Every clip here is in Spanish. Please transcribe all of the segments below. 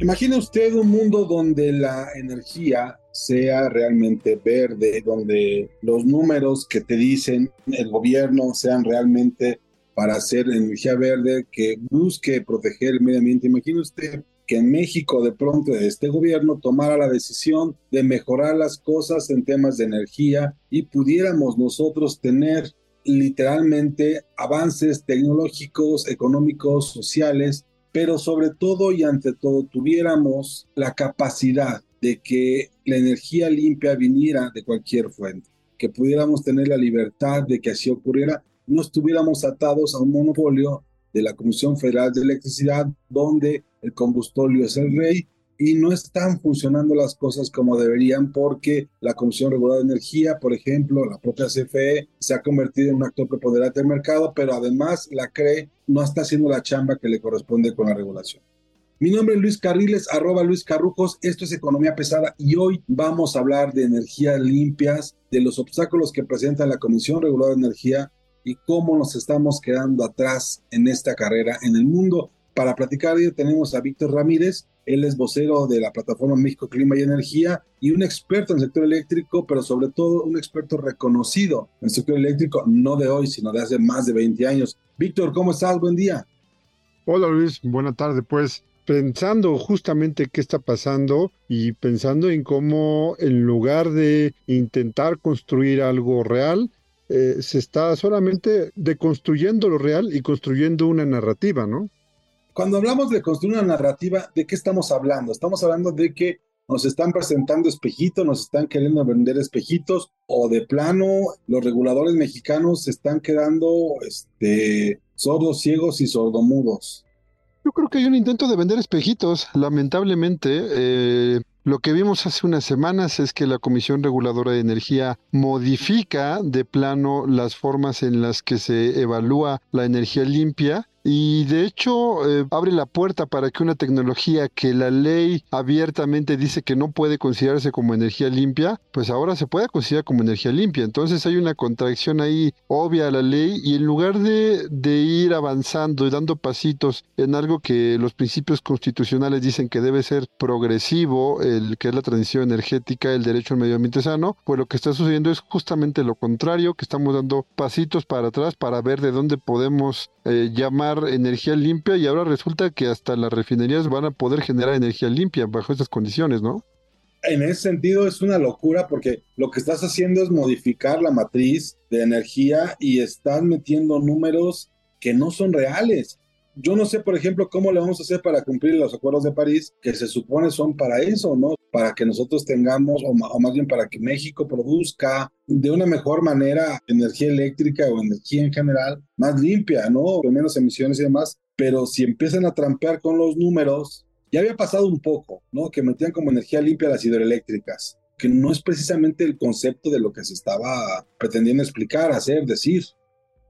Imagine usted un mundo donde la energía sea realmente verde, donde los números que te dicen el gobierno sean realmente para hacer energía verde, que busque proteger el medio ambiente. Imagine usted que en México de pronto este gobierno tomara la decisión de mejorar las cosas en temas de energía y pudiéramos nosotros tener literalmente avances tecnológicos, económicos, sociales, pero sobre todo y ante todo tuviéramos la capacidad de que la energía limpia viniera de cualquier fuente, que pudiéramos tener la libertad de que así ocurriera, no estuviéramos atados a un monopolio de la Comisión Federal de Electricidad, donde el combustóleo es el rey y no están funcionando las cosas como deberían porque la Comisión Reguladora de Energía, por ejemplo, la propia CFE, se ha convertido en un actor preponderante del mercado, pero además la CRE no está haciendo la chamba que le corresponde con la regulación. Mi nombre es Luis Carriles, arroba Luis Carrujos, esto es Economía Pesada y hoy vamos a hablar de energías limpias, de los obstáculos que presenta la Comisión Reguladora de Energía y cómo nos estamos quedando atrás en esta carrera en el mundo. Para platicar ello tenemos a Víctor Ramírez, él es vocero de la plataforma México Clima y Energía y un experto en el sector eléctrico, pero sobre todo un experto reconocido en el sector eléctrico, no de hoy, sino de hace más de 20 años. Víctor, ¿cómo estás? Buen día. Hola Luis, buena tarde. Pues pensando justamente qué está pasando y pensando en cómo en lugar de intentar construir algo real, eh, se está solamente deconstruyendo lo real y construyendo una narrativa, ¿no? Cuando hablamos de construir una narrativa, ¿de qué estamos hablando? Estamos hablando de que nos están presentando espejitos, nos están queriendo vender espejitos, o de plano los reguladores mexicanos se están quedando este, sordos, ciegos y sordomudos. Yo creo que hay un intento de vender espejitos, lamentablemente. Eh, lo que vimos hace unas semanas es que la Comisión Reguladora de Energía modifica de plano las formas en las que se evalúa la energía limpia y de hecho eh, abre la puerta para que una tecnología que la ley abiertamente dice que no puede considerarse como energía limpia, pues ahora se puede considerar como energía limpia. Entonces hay una contradicción ahí obvia a la ley y en lugar de, de ir avanzando y dando pasitos en algo que los principios constitucionales dicen que debe ser progresivo, el que es la transición energética, el derecho al medio ambiente sano, pues lo que está sucediendo es justamente lo contrario, que estamos dando pasitos para atrás para ver de dónde podemos eh, llamar energía limpia y ahora resulta que hasta las refinerías van a poder generar energía limpia bajo estas condiciones, ¿no? En ese sentido es una locura porque lo que estás haciendo es modificar la matriz de energía y estás metiendo números que no son reales. Yo no sé, por ejemplo, cómo le vamos a hacer para cumplir los acuerdos de París, que se supone son para eso, ¿no? Para que nosotros tengamos, o, más bien para que México produzca de una mejor manera energía eléctrica o energía en general más limpia, ¿no? Con menos emisiones y demás. Pero si empiezan a trampear con los números, ya había pasado un poco, ¿no? Que metían como energía limpia las hidroeléctricas, que no es precisamente el concepto de lo que se estaba pretendiendo explicar, hacer, decir.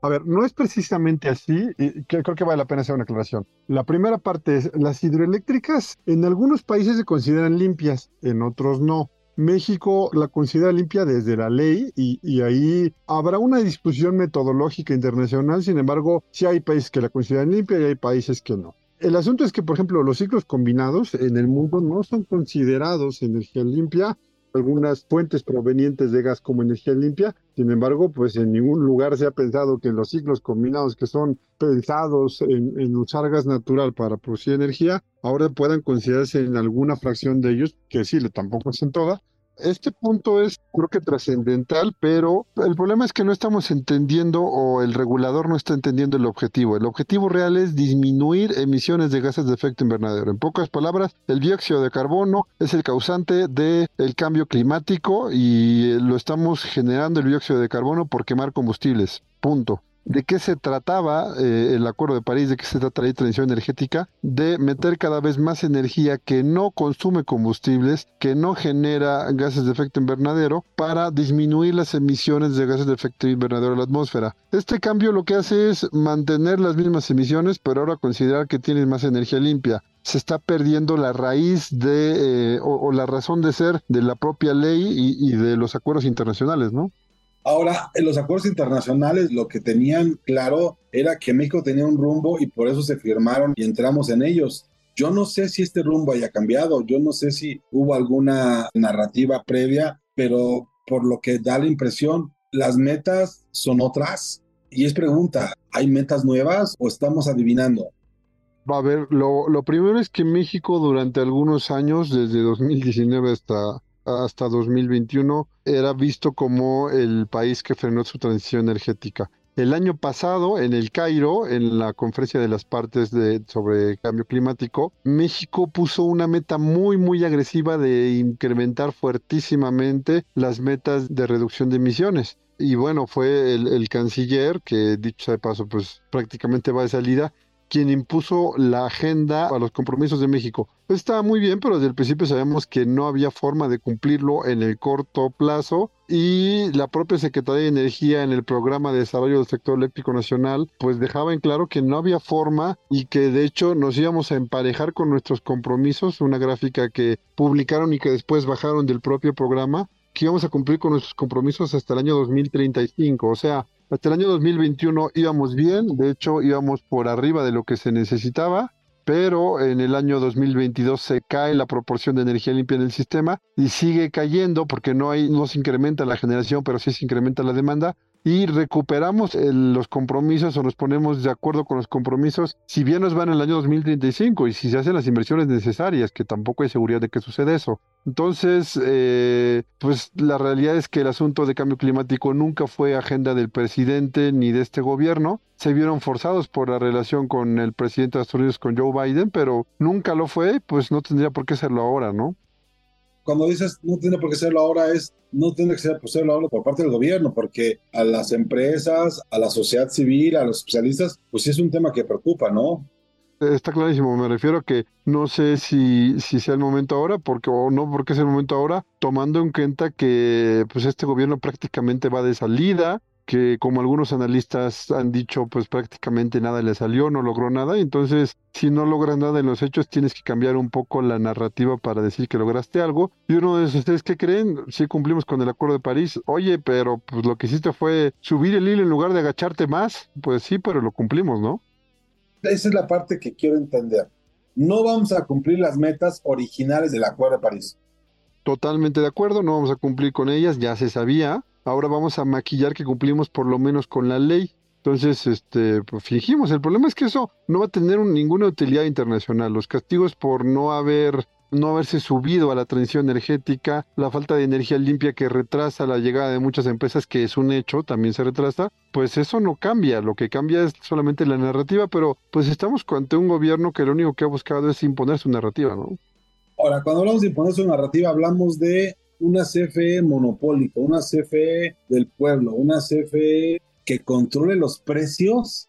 A ver, no es precisamente así, y creo que vale la pena hacer una aclaración. La primera parte es, las hidroeléctricas en algunos países se consideran limpias, en otros no. México la considera limpia desde la ley y, y, ahí habrá una discusión metodológica internacional, sin embargo, sí hay países que la consideran limpia y hay países que no. El asunto es que, por ejemplo, los ciclos combinados en el mundo no son considerados energía limpia algunas fuentes provenientes de gas como energía limpia. Sin embargo, pues en ningún lugar se ha pensado que los ciclos combinados que son pensados en, usar gas natural para producir energía, ahora puedan considerarse en alguna fracción de ellos, que sí, tampoco es en toda, Este punto es creo que trascendental, pero el problema es que no estamos entendiendo o el regulador no está entendiendo el objetivo. El objetivo real es disminuir emisiones de gases de efecto invernadero. En pocas palabras, el dióxido de carbono es el causante del cambio climático y lo estamos generando el dióxido de carbono por quemar combustibles. Punto de qué se trataba eh, el Acuerdo de París, de qué se trata la transición energética, de meter cada vez más energía que no consume combustibles, que no genera gases de efecto invernadero, para disminuir las emisiones de gases de efecto invernadero a la atmósfera. Este cambio lo que hace es mantener las mismas emisiones, pero ahora considerar que tienes más energía limpia se está perdiendo la raíz de eh, o, la razón de ser de la propia ley y, y de los acuerdos internacionales, ¿no? Ahora, en los acuerdos internacionales lo que tenían claro era que México tenía un rumbo y por eso se firmaron y entramos en ellos. Yo no sé si este rumbo haya cambiado, yo no sé si hubo alguna narrativa previa, pero por lo que da la impresión, las metas son otras. Y es pregunta, ¿hay metas nuevas o estamos adivinando? Va a ver, lo, lo primero es que México durante algunos años, desde 2019 hasta hasta 2021 era visto como el país que frenó su transición energética. El año pasado, en el Cairo, en la conferencia de las partes de, sobre cambio climático, México puso una meta muy, muy agresiva de incrementar fuertísimamente las metas de reducción de emisiones. Y bueno, fue el, canciller, que dicho sea de paso, pues prácticamente va de salida, quien impuso la agenda a los compromisos de México. Estaba muy bien, pero desde el principio sabemos que no había forma de cumplirlo en el corto plazo y la propia Secretaría de Energía en el programa de desarrollo del sector eléctrico nacional pues dejaba en claro que no había forma y que de hecho nos íbamos a emparejar con nuestros compromisos, una gráfica que publicaron y que después bajaron del propio programa que íbamos a cumplir con nuestros compromisos hasta el año 2035, o sea, hasta el año 2021 íbamos bien, de hecho íbamos por arriba de lo que se necesitaba, pero en el año 2022 se cae la proporción de energía limpia en el sistema y sigue cayendo porque no hay no se incrementa la generación, pero sí se incrementa la demanda y recuperamos los compromisos o nos ponemos de acuerdo con los compromisos, si bien nos van en el año 2035 y si se hacen las inversiones necesarias, que tampoco hay seguridad de que suceda eso. Entonces, eh, pues la realidad es que el asunto de cambio climático nunca fue agenda del presidente ni de este gobierno. Se vieron forzados por la relación con el presidente de Estados Unidos, con Joe Biden, pero nunca lo fue, pues no tendría por qué serlo ahora, ¿no? Cuando dices no tiene por qué serlo ahora es no tiene que ser por serlo ahora por parte del gobierno, porque a las empresas, a la sociedad civil, a los especialistas, pues sí es un tema que preocupa, ¿no? Está clarísimo, me refiero a que no sé si, si sea el momento ahora, porque o no porque es el momento ahora, tomando en cuenta que pues este gobierno prácticamente va de salida, que como algunos analistas han dicho, pues prácticamente nada le salió, no logró nada. Entonces, si no logras nada en los hechos, tienes que cambiar un poco la narrativa para decir que lograste algo. Y uno de ustedes, ¿qué creen? Si cumplimos con el Acuerdo de París. Oye, pero pues lo que hiciste fue subir el hilo en lugar de agacharte más. Pues sí, pero lo cumplimos, ¿no? Esa es la parte que quiero entender. No vamos a cumplir las metas originales del Acuerdo de París. Totalmente de acuerdo, no vamos a cumplir con ellas, ya se sabía ahora vamos a maquillar que cumplimos por lo menos con la ley. Entonces, este, pues fingimos. El problema es que eso no va a tener ninguna utilidad internacional. Los castigos por no haber no haberse subido a la transición energética, la falta de energía limpia que retrasa la llegada de muchas empresas, que es un hecho, también se retrasa, pues eso no cambia, lo que cambia es solamente la narrativa, pero pues estamos ante un gobierno que lo único que ha buscado es imponer su narrativa, ¿no? Ahora, cuando hablamos de imponer su narrativa, hablamos de una CFE monopólica, una CFE del pueblo, una CFE que controle los precios.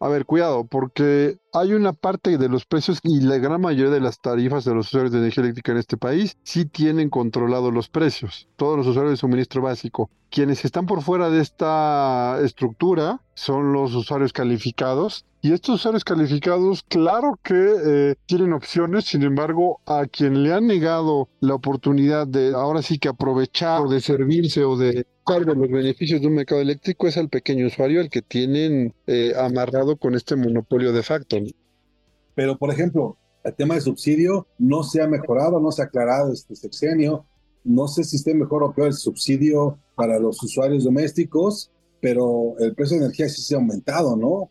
A ver, cuidado, porque hay una parte de los precios y la gran mayoría de las tarifas de los usuarios de energía eléctrica en este país sí tienen controlados los precios. Todos los usuarios de suministro básico. Quienes están por fuera de esta estructura son los usuarios calificados. Y estos usuarios calificados, claro que eh, tienen opciones, sin embargo, a quien le han negado la oportunidad de ahora sí que aprovechar o de servirse o de de los beneficios de un mercado eléctrico es al pequeño usuario, el que tienen eh, amarrado con este monopolio de facto. Pero, por ejemplo, el tema de subsidio no se ha mejorado, no se ha aclarado este sexenio. No sé si esté mejor o peor el subsidio para los usuarios domésticos, pero el precio de energía sí se ha aumentado, ¿no?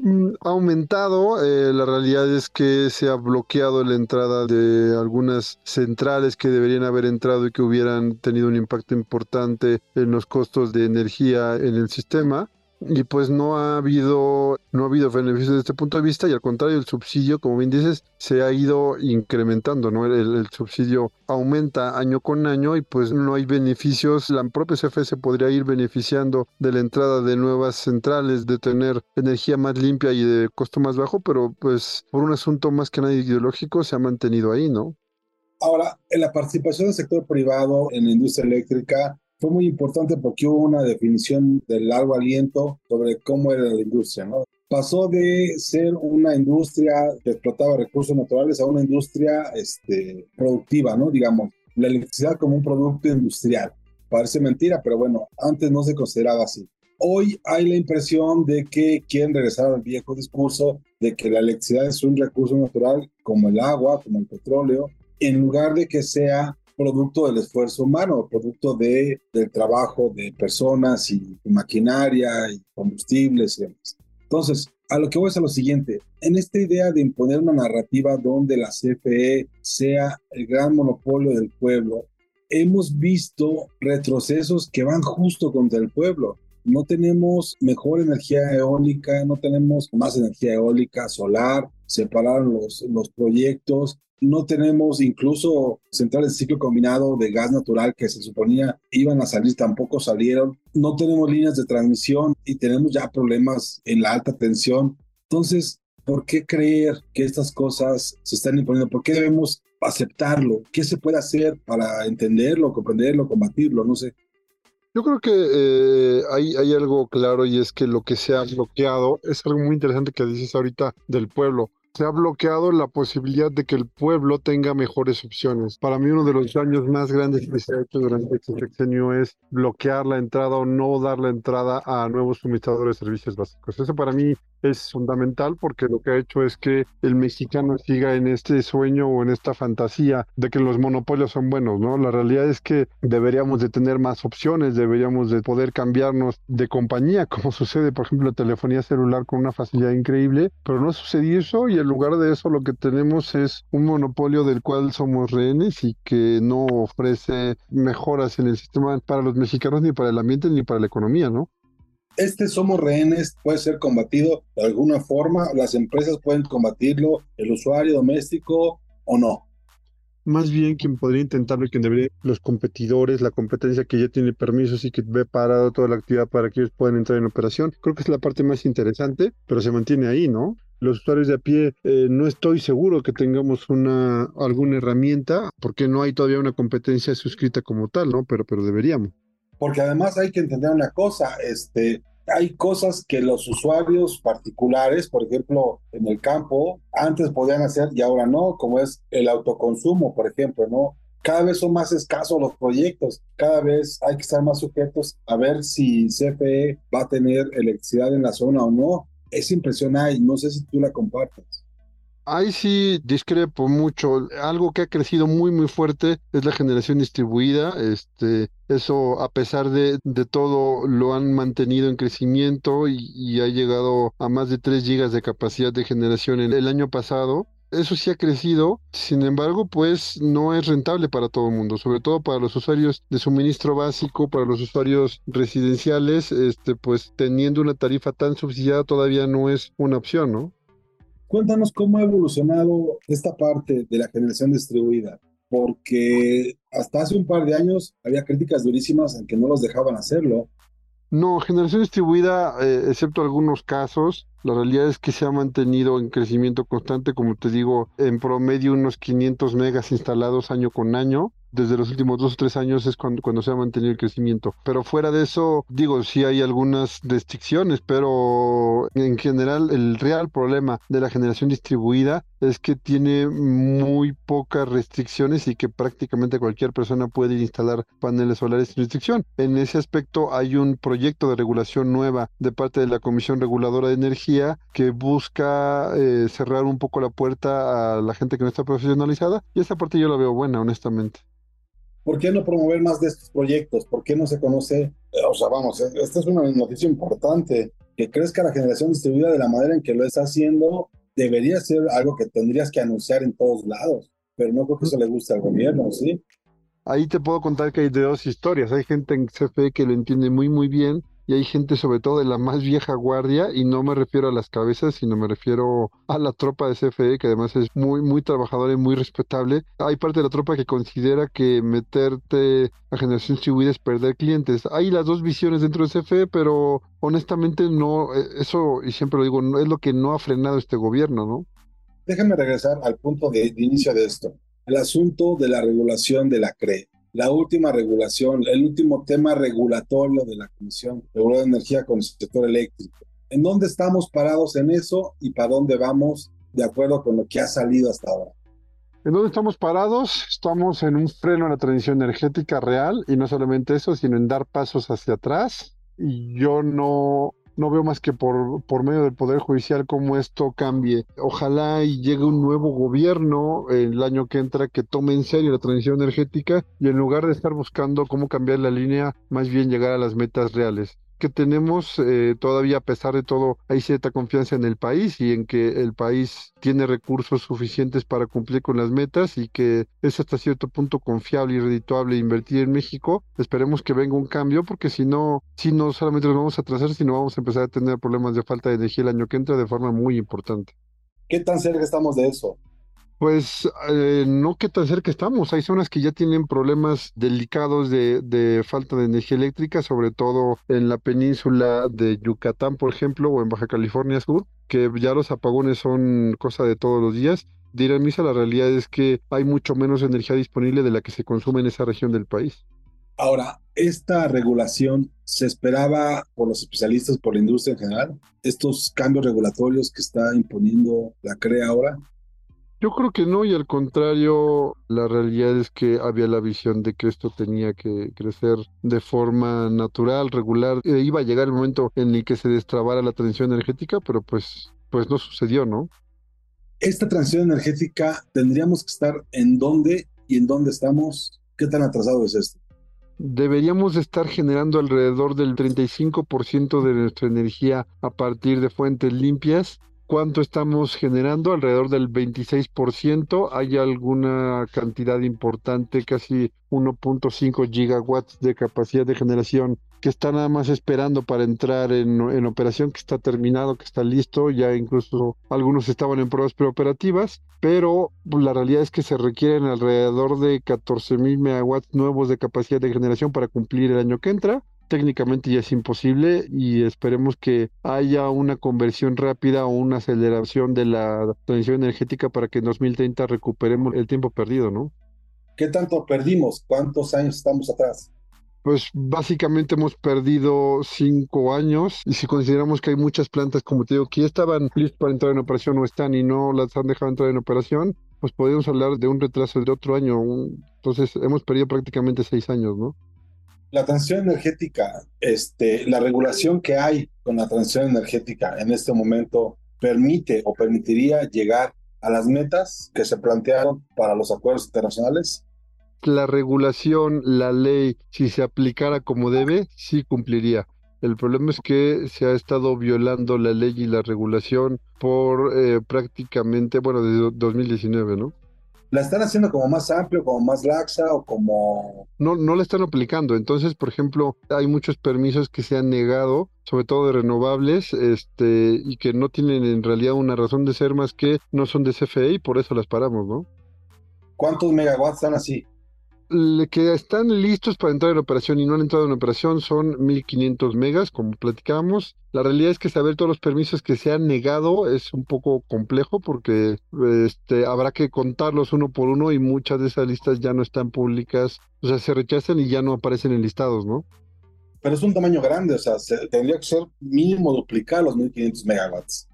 Mm, ha aumentado, eh, la realidad es que se ha bloqueado la entrada de algunas centrales que deberían haber entrado y que hubieran tenido un impacto importante en los costos de energía en el sistema y pues no ha habido no ha habido beneficios desde este punto de vista y al contrario el subsidio como bien dices se ha ido incrementando no el, subsidio aumenta año con año y pues no hay beneficios. La propia CFE se podría ir beneficiando de la entrada de nuevas centrales de tener energía más limpia y de costo más bajo pero pues por un asunto más que nada ideológico se ha mantenido ahí no Ahora, en la participación del sector privado en la industria eléctrica fue muy importante porque hubo una definición del largo aliento sobre cómo era la industria, ¿no? Pasó de ser una industria que explotaba recursos naturales a una industria este, productiva, ¿no? Digamos, la electricidad como un producto industrial. Parece mentira, pero bueno, antes no se consideraba así. Hoy hay la impresión de que quieren regresar al viejo discurso de que la electricidad es un recurso natural como el agua, como el petróleo, en lugar de que sea producto del esfuerzo humano, producto de, del trabajo de personas y, maquinaria y combustibles y demás. Entonces, a lo que voy es a lo siguiente, en esta idea de imponer una narrativa donde la CFE sea el gran monopolio del pueblo, hemos visto retrocesos que van justo contra el pueblo. No tenemos mejor energía eólica, no tenemos más energía eólica, solar, separaron los, los proyectos, no tenemos incluso centrales de ciclo combinado de gas natural que se suponía iban a salir, tampoco salieron. No tenemos líneas de transmisión y tenemos ya problemas en la alta tensión. Entonces, ¿por qué creer que estas cosas se están imponiendo? ¿Por qué debemos aceptarlo? ¿Qué se puede hacer para entenderlo, comprenderlo, combatirlo? No sé. Yo creo que eh, hay, hay algo claro y es que lo que se ha bloqueado es algo muy interesante que dices ahorita del pueblo se ha bloqueado la posibilidad de que el pueblo tenga mejores opciones. Para mí uno de los daños más grandes que se ha hecho durante este sexenio es bloquear la entrada o no dar la entrada a nuevos suministradores de servicios básicos. Eso para mí es fundamental porque lo que ha hecho es que el mexicano siga en este sueño o en esta fantasía de que los monopolios son buenos, ¿no? La realidad es que deberíamos de tener más opciones, deberíamos de poder cambiarnos de compañía, como sucede, por ejemplo, la telefonía celular con una facilidad increíble, pero no sucedió eso y en lugar de eso lo que tenemos es un monopolio del cual somos rehenes y que no ofrece mejoras en el sistema para los mexicanos ni para el ambiente ni para la economía, ¿no? Este somos rehenes puede ser combatido de alguna forma, las empresas pueden combatirlo, el usuario doméstico o no. Más bien quien podría intentarlo y quien debería, los competidores, la competencia que ya tiene permisos y que ve parado toda la actividad para que ellos puedan entrar en operación. Creo que es la parte más interesante, pero se mantiene ahí, ¿no? los usuarios de a pie eh, no estoy seguro que tengamos una alguna herramienta porque no hay todavía una competencia suscrita como tal, ¿no? Pero pero deberíamos porque además hay que entender una cosa, este, hay cosas que los usuarios particulares, por ejemplo, en el campo, antes podían hacer y ahora no, como es el autoconsumo, por ejemplo, ¿no? Cada vez son más escasos los proyectos, cada vez hay que estar más sujetos a ver si CFE va a tener electricidad en la zona o no. Es impresionante, no sé si tú la compartes. Ahí sí discrepo mucho. Algo que ha crecido muy muy fuerte es la generación distribuida. Este, eso a pesar de, de todo lo han mantenido en crecimiento y, ha llegado a más de 3 gigas de capacidad de generación en el año pasado. Eso sí ha crecido, sin embargo, pues no es rentable para todo el mundo, sobre todo para los usuarios de suministro básico, para los usuarios residenciales, este, pues teniendo una tarifa tan subsidiada todavía no es una opción, ¿no? Cuéntanos cómo ha evolucionado esta parte de la generación distribuida, porque hasta hace un par de años había críticas durísimas en que no los dejaban hacerlo. No, generación distribuida, eh, excepto algunos casos, la realidad es que se ha mantenido en crecimiento constante, como te digo, en promedio unos 500 megas instalados año con año desde los últimos dos o tres años es cuando, se ha mantenido el crecimiento. Pero fuera de eso, digo, sí hay algunas restricciones, pero en general el real problema de la generación distribuida es que tiene muy pocas restricciones y que prácticamente cualquier persona puede instalar paneles solares sin restricción. En ese aspecto hay un proyecto de regulación nueva de parte de la Comisión Reguladora de Energía que busca eh, cerrar un poco la puerta a la gente que no está profesionalizada y esa parte yo la veo buena, honestamente. ¿Por qué no promover más de estos proyectos? ¿Por qué no se conoce? O sea, vamos, esta es una noticia importante. que crezca la generación distribuida de la manera en que lo está haciendo, debería ser algo que tendrías que anunciar en todos lados, pero no creo que eso le guste al gobierno, ¿sí? Ahí te puedo contar que hay de dos historias. Hay gente en CFE que lo entiende muy, muy bien y hay gente sobre todo de la más vieja guardia y no me refiero a las cabezas, sino me refiero a la tropa de CFE que además es muy muy trabajadora y muy respetable. Hay parte de la tropa que considera que meterte a generación distribuida es perder clientes. Hay las dos visiones dentro de CFE, pero honestamente no eh, eso y siempre lo digo, no es lo que no ha frenado este gobierno, ¿no? Déjame regresar al punto de, inicio de esto. El asunto de la regulación de la CRE la última regulación, el último tema regulatorio de la Comisión Reguladora de Energía con el sector eléctrico. ¿En dónde estamos parados en eso y para dónde vamos de acuerdo con lo que ha salido hasta ahora? ¿En dónde estamos parados? Estamos en un freno a la transición energética real y no solamente eso, sino en dar pasos hacia atrás. Y yo no, no veo más que por, por medio del Poder Judicial cómo esto cambie. Ojalá y llegue un nuevo gobierno el año que entra que tome en serio la transición energética y en lugar de estar buscando cómo cambiar la línea, más bien llegar a las metas reales que tenemos eh, todavía a pesar de todo hay cierta confianza en el país y en que el país tiene recursos suficientes para cumplir con las metas y que es hasta cierto punto confiable y redituable invertir en México. Esperemos que venga un cambio porque si no, si no solamente nos vamos a atrasar, sino vamos a empezar a tener problemas de falta de energía el año que entra de forma muy importante. ¿Qué tan cerca estamos de eso? Pues eh, no que tan cerca estamos. Hay zonas que ya tienen problemas delicados de, falta de energía eléctrica, sobre todo en la península de Yucatán, por ejemplo, o en Baja California Sur, que ya los apagones son cosa de todos los días. Dirán misa, la realidad es que hay mucho menos energía disponible de la que se consume en esa región del país. Ahora, ¿esta regulación se esperaba por los especialistas, por la industria en general? ¿Estos cambios regulatorios que está imponiendo la CRE ahora? Yo creo que no, y al contrario, la realidad es que había la visión de que esto tenía que crecer de forma natural, regular. E iba a llegar el momento en el que se destrabara la transición energética, pero pues, pues no sucedió, ¿no? Esta transición energética, ¿tendríamos que estar en dónde y en dónde estamos? ¿Qué tan atrasado es esto? Deberíamos estar generando alrededor del 35% de nuestra energía a partir de fuentes limpias ¿Cuánto estamos generando? Alrededor del 26%. Hay alguna cantidad importante, casi 1.5 gigawatts de capacidad de generación que está nada más esperando para entrar en, en, operación, que está terminado, que está listo. Ya incluso algunos estaban en pruebas preoperativas, pero la realidad es que se requieren alrededor de 14.000 megawatts nuevos de capacidad de generación para cumplir el año que entra técnicamente ya es imposible y esperemos que haya una conversión rápida o una aceleración de la transición energética para que en 2030 recuperemos el tiempo perdido, ¿no? ¿Qué tanto perdimos? ¿Cuántos años estamos atrás? Pues básicamente hemos perdido cinco años y si consideramos que hay muchas plantas, como te digo, que ya estaban listas para entrar en operación o están y no las han dejado entrar en operación, pues podríamos hablar de un retraso de otro año. Entonces hemos perdido prácticamente seis años, ¿no? La transición energética, este, la regulación que hay con la transición energética en este momento permite o permitiría llegar a las metas que se plantearon para los acuerdos internacionales? La regulación, la ley, si se aplicara como debe, sí cumpliría. El problema es que se ha estado violando la ley y la regulación por eh, prácticamente, bueno, desde 2019, ¿no? La están haciendo como más amplio, como más laxa o como... No, no la están aplicando. Entonces, por ejemplo, hay muchos permisos que se han negado, sobre todo de renovables, este, y que no tienen en realidad una razón de ser más que no son de CFE y por eso las paramos, ¿no? ¿Cuántos megawatts están así? Que están listos para entrar en operación y no han entrado en operación son 1500 megas, como platicamos. La realidad es que saber todos los permisos que se han negado es un poco complejo porque este, habrá que contarlos uno por uno y muchas de esas listas ya no están públicas, o sea, se rechazan y ya no aparecen en listados, ¿no? Pero es un tamaño grande, o sea, tendría que ser mínimo duplicar los 1500 megawatts.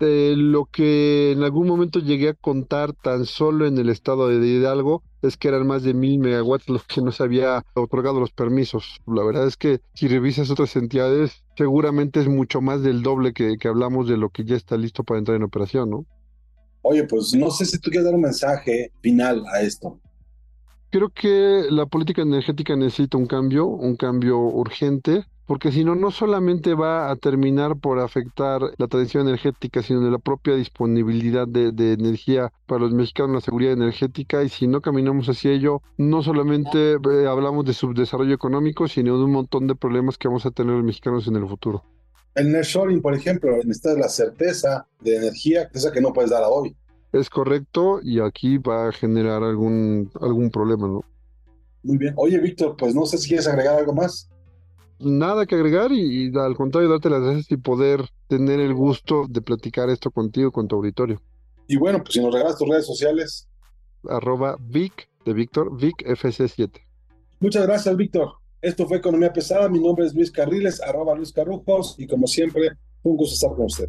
De lo que en algún momento llegué a contar tan solo en el estado de Hidalgo es que eran más de mil megawatts los que no se había otorgado los permisos. La verdad es que si revisas otras entidades, seguramente es mucho más del doble que, que hablamos de lo que ya está listo para entrar en operación, ¿no? Oye, pues no sé si tú quieres dar un mensaje final a esto. Creo que la política energética necesita un cambio, un cambio urgente porque si no, no solamente va a terminar por afectar la tradición energética, sino de la propia disponibilidad de, de, energía para los mexicanos, la seguridad energética, y si no caminamos hacia ello, no solamente eh, hablamos de subdesarrollo económico, sino de un montón de problemas que vamos a tener los mexicanos en el futuro. El nearshoring, por ejemplo, necesitas la certeza de energía, esa que no puedes dar a hoy. Es correcto, y aquí va a generar algún, algún problema, ¿no? Muy bien. Oye, Víctor, pues no sé si quieres agregar algo más. Nada que agregar y, y, al contrario, darte las gracias y poder tener el gusto de platicar esto contigo, con tu auditorio. Y bueno, pues si nos regalas tus redes sociales. Arroba Vic de Víctor, Vic FC7. Muchas gracias, Víctor. Esto fue Economía Pesada. Mi nombre es Luis Carriles, arroba Luis Carrujos, y como siempre, un gusto estar con usted.